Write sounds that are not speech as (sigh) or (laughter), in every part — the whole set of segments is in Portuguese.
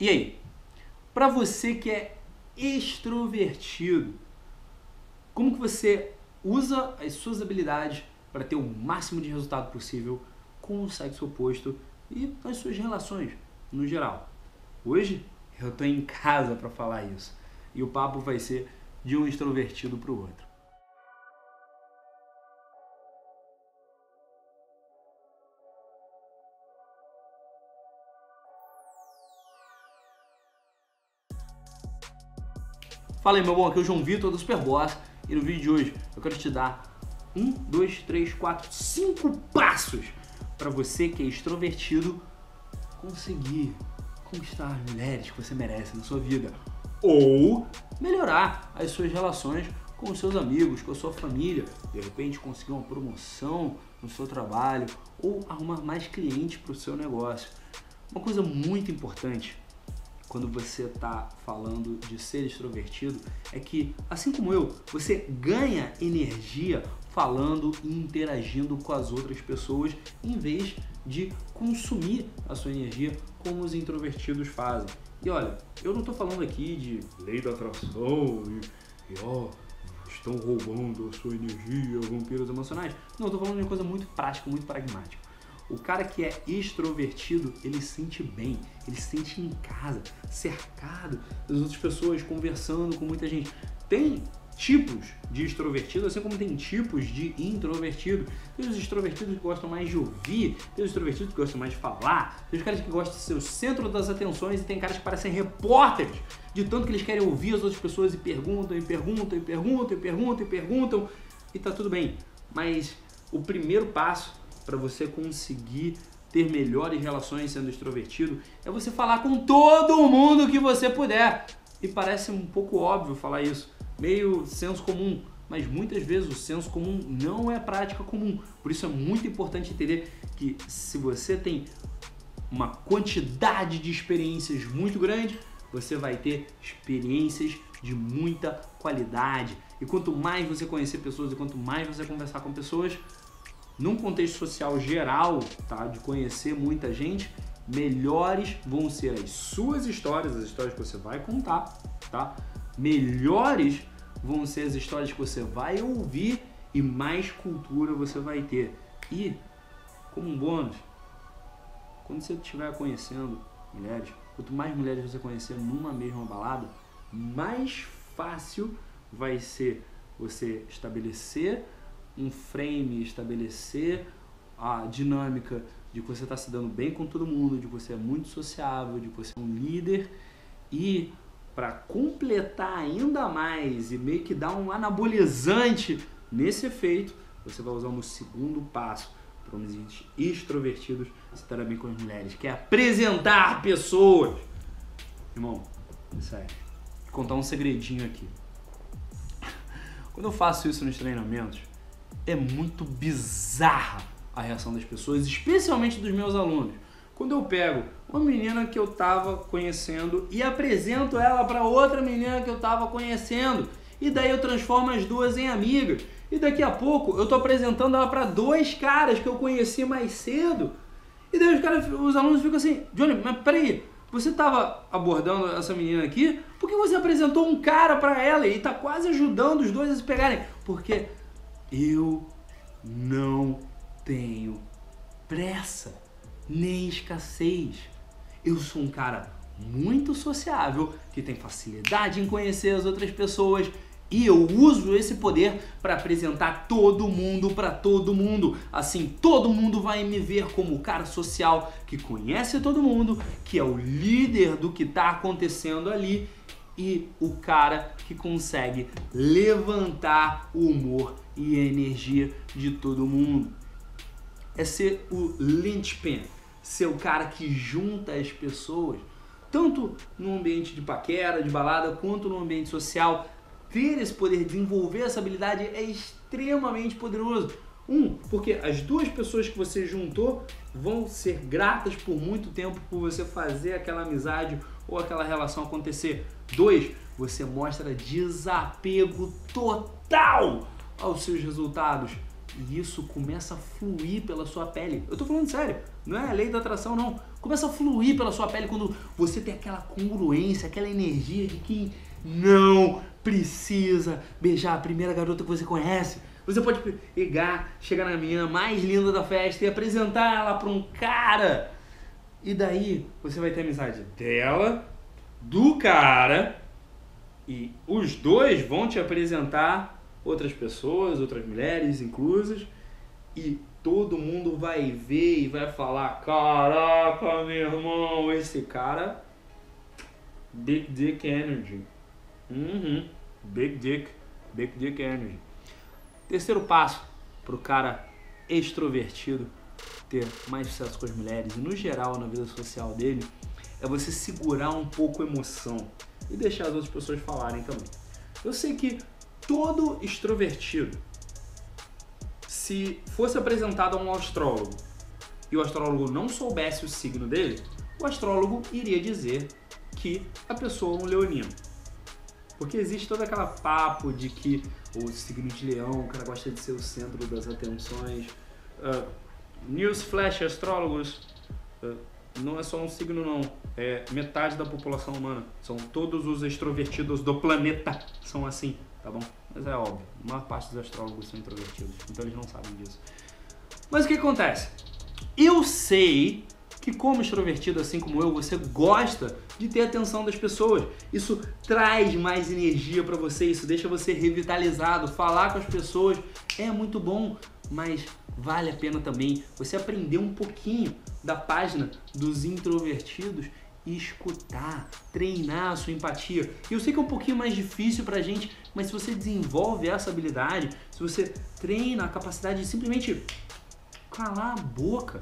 E aí? Para você que é extrovertido, como que você usa as suas habilidades para ter o máximo de resultado possível com o sexo oposto e nas suas relações no geral? Hoje eu estou em casa para falar isso e o papo vai ser de um extrovertido para o outro. Fala aí, meu bom, aqui é o João Vitor do Superboss e no vídeo de hoje eu quero te dar um, dois, três, quatro, cinco passos para você que é extrovertido conseguir conquistar as mulheres que você merece na sua vida ou melhorar as suas relações com os seus amigos, com a sua família, de repente conseguir uma promoção no seu trabalho ou arrumar mais clientes para o seu negócio. Uma coisa muito importante quando você está falando de ser extrovertido é que, assim como eu, você ganha energia falando e interagindo com as outras pessoas em vez de consumir a sua energia como os introvertidos fazem. E olha, eu não estou falando aqui de lei da atração e, e ó, estão roubando a sua energia, vampiros emocionais. Não, estou falando de uma coisa muito prática, muito pragmática. O cara que é extrovertido, ele se sente bem, ele se sente em casa, cercado das outras pessoas, conversando com muita gente. Tem tipos de extrovertido, assim como tem tipos de introvertido. Tem os extrovertidos que gostam mais de ouvir, tem os extrovertidos que gostam mais de falar, tem os caras que gostam de ser o centro das atenções e tem caras que parecem repórteres, de tanto que eles querem ouvir as outras pessoas e perguntam, e perguntam, e perguntam, e perguntam, e perguntam, e tá tudo bem. Mas o primeiro passo para você conseguir ter melhores relações sendo extrovertido é você falar com todo mundo que você puder. E parece um pouco óbvio falar isso, meio senso comum, mas muitas vezes o senso comum não é prática comum. Por isso é muito importante entender que se você tem uma quantidade de experiências muito grande, você vai ter experiências de muita qualidade. E quanto mais você conhecer pessoas e quanto mais você conversar com pessoas, num contexto social geral, tá, de conhecer muita gente, melhores vão ser as suas histórias, as histórias que você vai contar, tá? Melhores vão ser as histórias que você vai ouvir e mais cultura você vai ter. E como um bônus, quando você estiver conhecendo mulheres, quanto mais mulheres você conhecer numa mesma balada, mais fácil vai ser você estabelecer um frame, estabelecer a dinâmica de que você está se dando bem com todo mundo, de que você é muito sociável, de que você é um líder e para completar ainda mais e meio que dar um anabolizante nesse efeito, você vai usar um segundo passo para homens extrovertidos se estar bem com as mulheres, que é apresentar pessoas. Irmão, sério, vou contar um segredinho aqui. Quando eu faço isso nos treinamentos, é muito bizarra a reação das pessoas, especialmente dos meus alunos. Quando eu pego uma menina que eu estava conhecendo e apresento ela para outra menina que eu estava conhecendo, e daí eu transformo as duas em amigas, e daqui a pouco eu estou apresentando ela para dois caras que eu conheci mais cedo, e daí os, caras, os alunos ficam assim: Johnny, mas peraí, você estava abordando essa menina aqui, por que você apresentou um cara para ela e está quase ajudando os dois a se pegarem? Porque eu não tenho pressa nem escassez. Eu sou um cara muito sociável, que tem facilidade em conhecer as outras pessoas e eu uso esse poder para apresentar todo mundo para todo mundo. Assim, todo mundo vai me ver como o cara social que conhece todo mundo, que é o líder do que está acontecendo ali e o cara que consegue levantar o humor e a energia de todo mundo. É ser o linchpin, ser o cara que junta as pessoas, tanto no ambiente de paquera, de balada, quanto no ambiente social. Ter esse poder, desenvolver essa habilidade é extremamente poderoso. Um, porque as duas pessoas que você juntou vão ser gratas por muito tempo por você fazer aquela amizade ou aquela relação acontecer. Dois, você mostra desapego total aos seus resultados. E isso começa a fluir pela sua pele. Eu tô falando sério, não é a lei da atração, não. Começa a fluir pela sua pele quando você tem aquela congruência, aquela energia de que não precisa beijar a primeira garota que você conhece. Você pode pegar, chegar na menina mais linda da festa e apresentar ela para um cara. E daí você vai ter amizade dela, do cara, e os dois vão te apresentar outras pessoas, outras mulheres inclusas, e todo mundo vai ver e vai falar: Caraca, meu irmão, esse cara. Big Dick Energy. Uhum. Big Dick. Big Dick Energy. Terceiro passo para o cara extrovertido ter mais sucesso com as mulheres e no geral na vida social dele é você segurar um pouco a emoção e deixar as outras pessoas falarem também. Eu sei que todo extrovertido, se fosse apresentado a um astrólogo e o astrólogo não soubesse o signo dele, o astrólogo iria dizer que a pessoa é um leonino. Porque existe todo aquele papo de que o signo de leão, o cara gosta de ser o centro das atenções. Uh, newsflash, astrólogos, uh, não é só um signo não, é metade da população humana. São todos os extrovertidos do planeta são assim, tá bom? Mas é óbvio, a maior parte dos astrólogos são introvertidos, então eles não sabem disso. Mas o que acontece? Eu sei que como extrovertido, assim como eu, você gosta de ter a atenção das pessoas. Isso traz mais energia para você, isso deixa você revitalizado. Falar com as pessoas é muito bom, mas vale a pena também você aprender um pouquinho da página dos introvertidos e escutar, treinar a sua empatia. Eu sei que é um pouquinho mais difícil pra gente, mas se você desenvolve essa habilidade, se você treina a capacidade de simplesmente calar a boca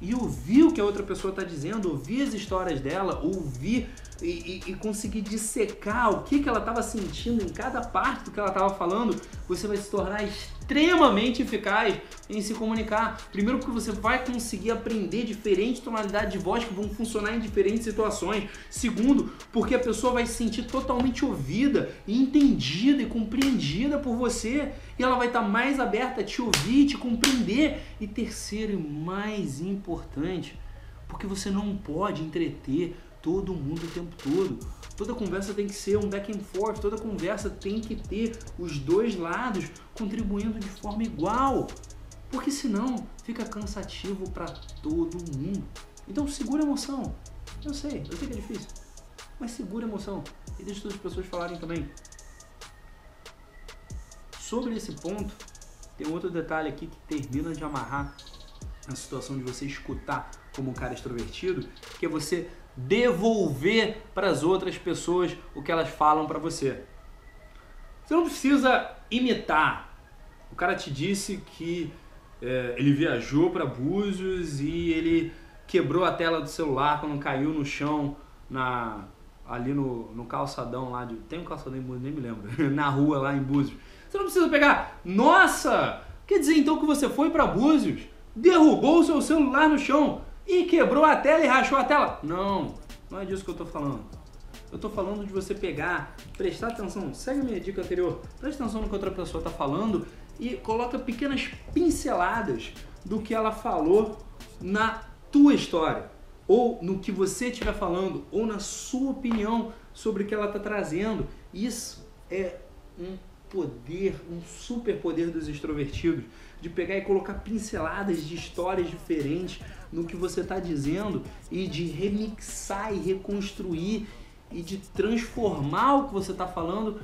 e ouvir o que a outra pessoa está dizendo, ouvir as histórias dela, ouvir e, e, e conseguir dissecar o que, que ela estava sentindo em cada parte do que ela estava falando, você vai se tornar extremamente eficaz em se comunicar. Primeiro porque você vai conseguir aprender diferentes tonalidades de voz que vão funcionar em diferentes situações. Segundo, porque a pessoa vai se sentir totalmente ouvida, entendida e compreendida por você. E ela vai estar mais aberta a te ouvir, te compreender. E terceiro e mais importante, porque você não pode entreter todo mundo o tempo todo. Toda conversa tem que ser um back and forth, toda conversa tem que ter os dois lados contribuindo de forma igual. Porque senão fica cansativo para todo mundo. Então segura a emoção. Eu sei, eu sei que é difícil. Mas segura a emoção e deixa todas as pessoas falarem também. Sobre esse ponto, tem outro detalhe aqui que termina de amarrar a situação de você escutar como um cara extrovertido, que é você devolver para as outras pessoas o que elas falam para você. Você não precisa imitar. O cara te disse que é, ele viajou para Búzios e ele quebrou a tela do celular quando caiu no chão na ali no, no calçadão lá de tem um calçadão em Búzios nem me lembro (laughs) na rua lá em Búzios. Você não precisa pegar. Nossa, quer dizer então que você foi para Búzios, derrubou o seu celular no chão e quebrou a tela e rachou a tela. Não, não é disso que eu estou falando. Eu estou falando de você pegar, prestar atenção, segue a minha dica anterior, presta atenção no que outra pessoa está falando e coloca pequenas pinceladas do que ela falou na tua história, ou no que você estiver falando, ou na sua opinião sobre o que ela está trazendo. Isso é um poder, um super poder dos extrovertidos, de pegar e colocar pinceladas de histórias diferentes no que você está dizendo e de remixar e reconstruir e de transformar o que você está falando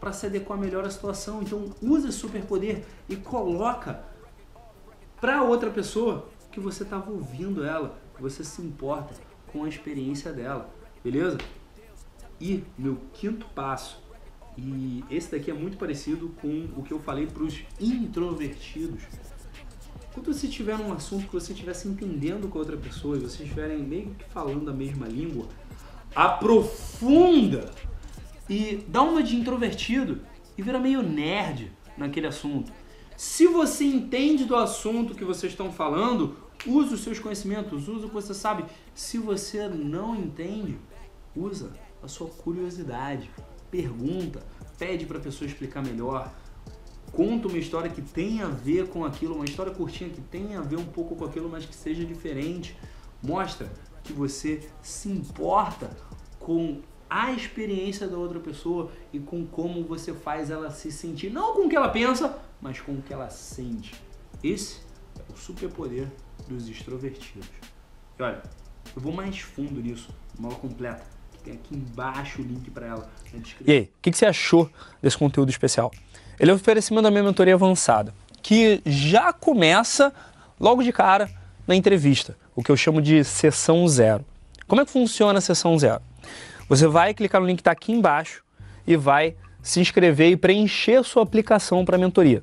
para se adequar melhor à situação. Então, use esse superpoder e coloca para outra pessoa que você estava ouvindo ela, você se importa com a experiência dela, beleza? E meu quinto passo, e esse daqui é muito parecido com o que eu falei para os introvertidos. Quando você tiver um assunto que você estivesse entendendo com a outra pessoa e vocês estiverem meio que falando a mesma língua, aprofunda e dá uma de introvertido e vira meio nerd naquele assunto. Se você entende do assunto que vocês estão falando, use os seus conhecimentos, use o que você sabe. Se você não entende, usa a sua curiosidade, pergunta, pede para a pessoa explicar melhor, conta uma história que tem a ver com aquilo, uma história curtinha que tem a ver um pouco com aquilo, mas que seja diferente. Mostra que você se importa com a experiência da outra pessoa e com como você faz ela se sentir, não com o que ela pensa, mas com o que ela sente. Esse é o superpoder dos extrovertidos. E olha, eu vou mais fundo nisso, uma aula completa, tem aqui embaixo o link para ela na descrição. E aí, o que, que você achou desse conteúdo especial? Ele é o oferecimento da minha mentoria avançada, que já começa logo de cara na entrevista, o que eu chamo de sessão zero. Como é que funciona a sessão zero? Você vai clicar no link que está aqui embaixo e vai se inscrever e preencher sua aplicação para a mentoria.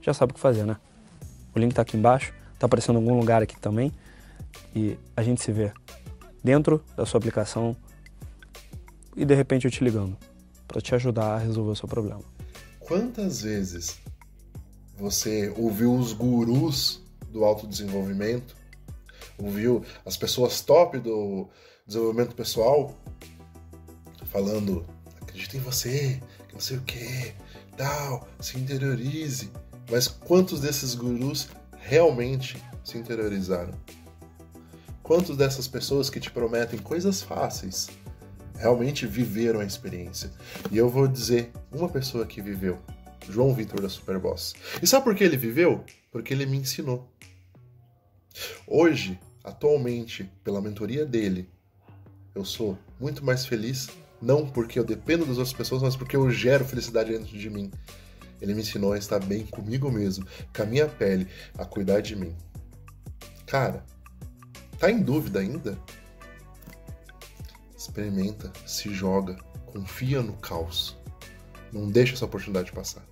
já sabe o que fazer, né? O link está aqui embaixo, está aparecendo em algum lugar aqui também. E a gente se vê dentro da sua aplicação e de repente eu te ligando para te ajudar a resolver o seu problema. Quantas vezes você ouviu os gurus do autodesenvolvimento ouviu as pessoas top do desenvolvimento pessoal falando: acredita em você, que não sei o que, tal, se interiorize. Mas quantos desses gurus realmente se interiorizaram? Quantos dessas pessoas que te prometem coisas fáceis realmente viveram a experiência? E eu vou dizer uma pessoa que viveu, João Vitor da Superboss. E sabe por que ele viveu? Porque ele me ensinou. Hoje, atualmente, pela mentoria dele, eu sou muito mais feliz, não porque eu dependo das outras pessoas, mas porque eu gero felicidade dentro de mim. Ele me ensinou a estar bem comigo mesmo, com a minha pele, a cuidar de mim. Cara, tá em dúvida ainda? Experimenta, se joga, confia no caos. Não deixa essa oportunidade passar.